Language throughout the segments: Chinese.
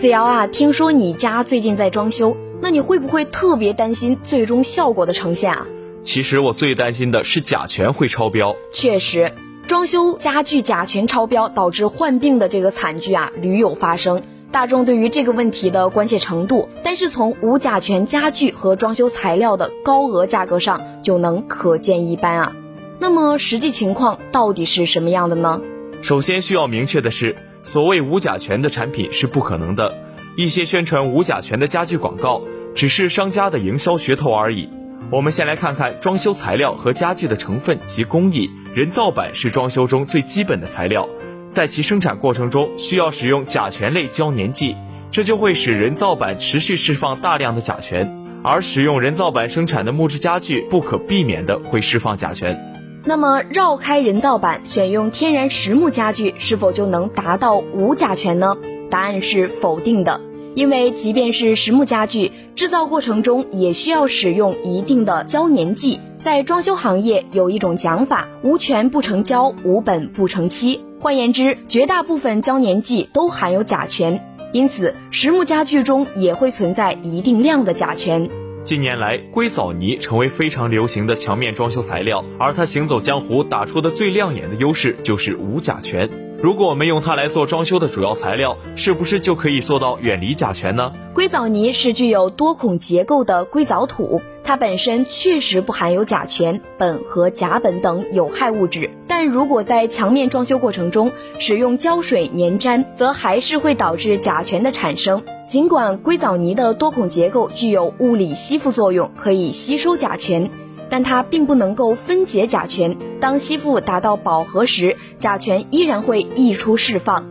子瑶啊，听说你家最近在装修，那你会不会特别担心最终效果的呈现啊？其实我最担心的是甲醛会超标。确实，装修家具甲醛超标导致患病的这个惨剧啊，屡有发生。大众对于这个问题的关切程度，但是从无甲醛家具和装修材料的高额价格上就能可见一斑啊。那么实际情况到底是什么样的呢？首先需要明确的是。所谓无甲醛的产品是不可能的，一些宣传无甲醛的家具广告只是商家的营销噱头而已。我们先来看看装修材料和家具的成分及工艺。人造板是装修中最基本的材料，在其生产过程中需要使用甲醛类胶粘剂，这就会使人造板持续释放大量的甲醛，而使用人造板生产的木质家具不可避免的会释放甲醛。那么绕开人造板，选用天然实木家具，是否就能达到无甲醛呢？答案是否定的，因为即便是实木家具，制造过程中也需要使用一定的胶粘剂。在装修行业有一种讲法：无醛不成胶，无苯不成漆。换言之，绝大部分胶粘剂都含有甲醛，因此实木家具中也会存在一定量的甲醛。近年来，硅藻泥成为非常流行的墙面装修材料，而它行走江湖打出的最亮眼的优势就是无甲醛。如果我们用它来做装修的主要材料，是不是就可以做到远离甲醛呢？硅藻泥是具有多孔结构的硅藻土。它本身确实不含有甲醛、苯和甲苯等有害物质，但如果在墙面装修过程中使用胶水粘粘，则还是会导致甲醛的产生。尽管硅藻泥的多孔结构具有物理吸附作用，可以吸收甲醛，但它并不能够分解甲醛。当吸附达到饱和时，甲醛依然会溢出释放。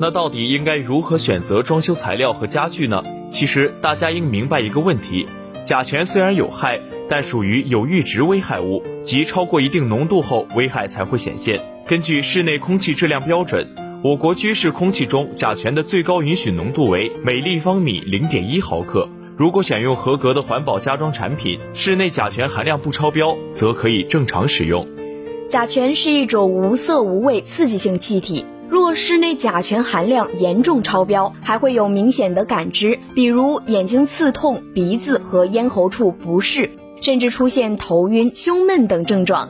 那到底应该如何选择装修材料和家具呢？其实大家应明白一个问题。甲醛虽然有害，但属于有阈值危害物，即超过一定浓度后，危害才会显现。根据室内空气质量标准，我国居室空气中甲醛的最高允许浓度为每立方米零点一毫克。如果选用合格的环保家装产品，室内甲醛含量不超标，则可以正常使用。甲醛是一种无色无味刺激性气体。若室内甲醛含量严重超标，还会有明显的感知，比如眼睛刺痛、鼻子和咽喉处不适，甚至出现头晕、胸闷等症状。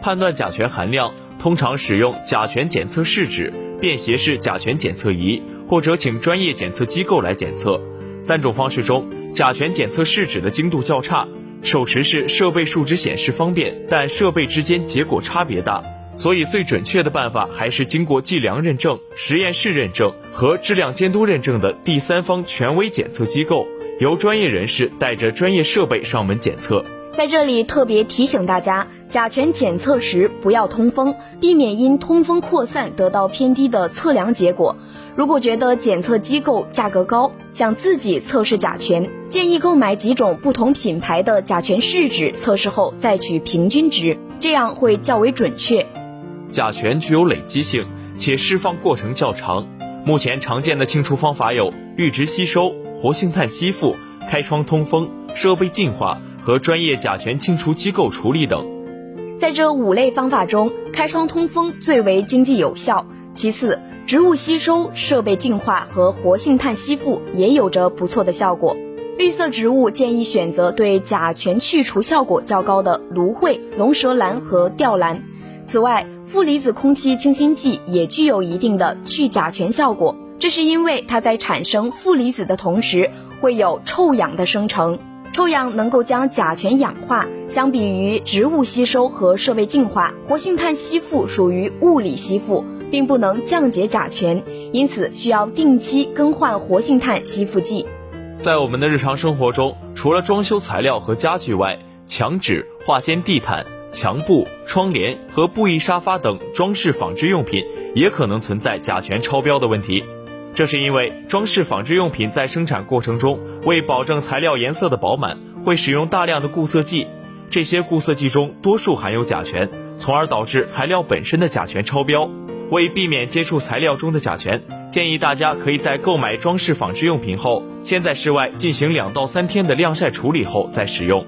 判断甲醛含量，通常使用甲醛检测试纸、便携式甲醛检测仪，或者请专业检测机构来检测。三种方式中，甲醛检测试纸的精度较差，手持式设备数值显示方便，但设备之间结果差别大。所以，最准确的办法还是经过计量认证、实验室认证和质量监督认证的第三方权威检测机构，由专业人士带着专业设备上门检测。在这里特别提醒大家，甲醛检测时不要通风，避免因通风扩散得到偏低的测量结果。如果觉得检测机构价格高，想自己测试甲醛，建议购买几种不同品牌的甲醛试纸，测试后再取平均值，这样会较为准确。甲醛具有累积性，且释放过程较长。目前常见的清除方法有阈值吸收、活性炭吸附、开窗通风、设备净化和专业甲醛清除机构处理等。在这五类方法中，开窗通风最为经济有效，其次植物吸收、设备净化和活性炭吸附也有着不错的效果。绿色植物建议选择对甲醛去除效果较高的芦荟、龙舌兰和吊兰。此外，负离子空气清新剂也具有一定的去甲醛效果，这是因为它在产生负离子的同时，会有臭氧的生成，臭氧能够将甲醛氧化。相比于植物吸收和设备净化，活性炭吸附属于物理吸附，并不能降解甲醛，因此需要定期更换活性炭吸附剂。在我们的日常生活中，除了装修材料和家具外，墙纸、化纤地毯。墙布、窗帘和布艺沙发等装饰纺织用品也可能存在甲醛超标的问题。这是因为装饰纺织用品在生产过程中，为保证材料颜色的饱满，会使用大量的固色剂，这些固色剂中多数含有甲醛，从而导致材料本身的甲醛超标。为避免接触材料中的甲醛，建议大家可以在购买装饰纺织用品后，先在室外进行两到三天的晾晒处理后再使用。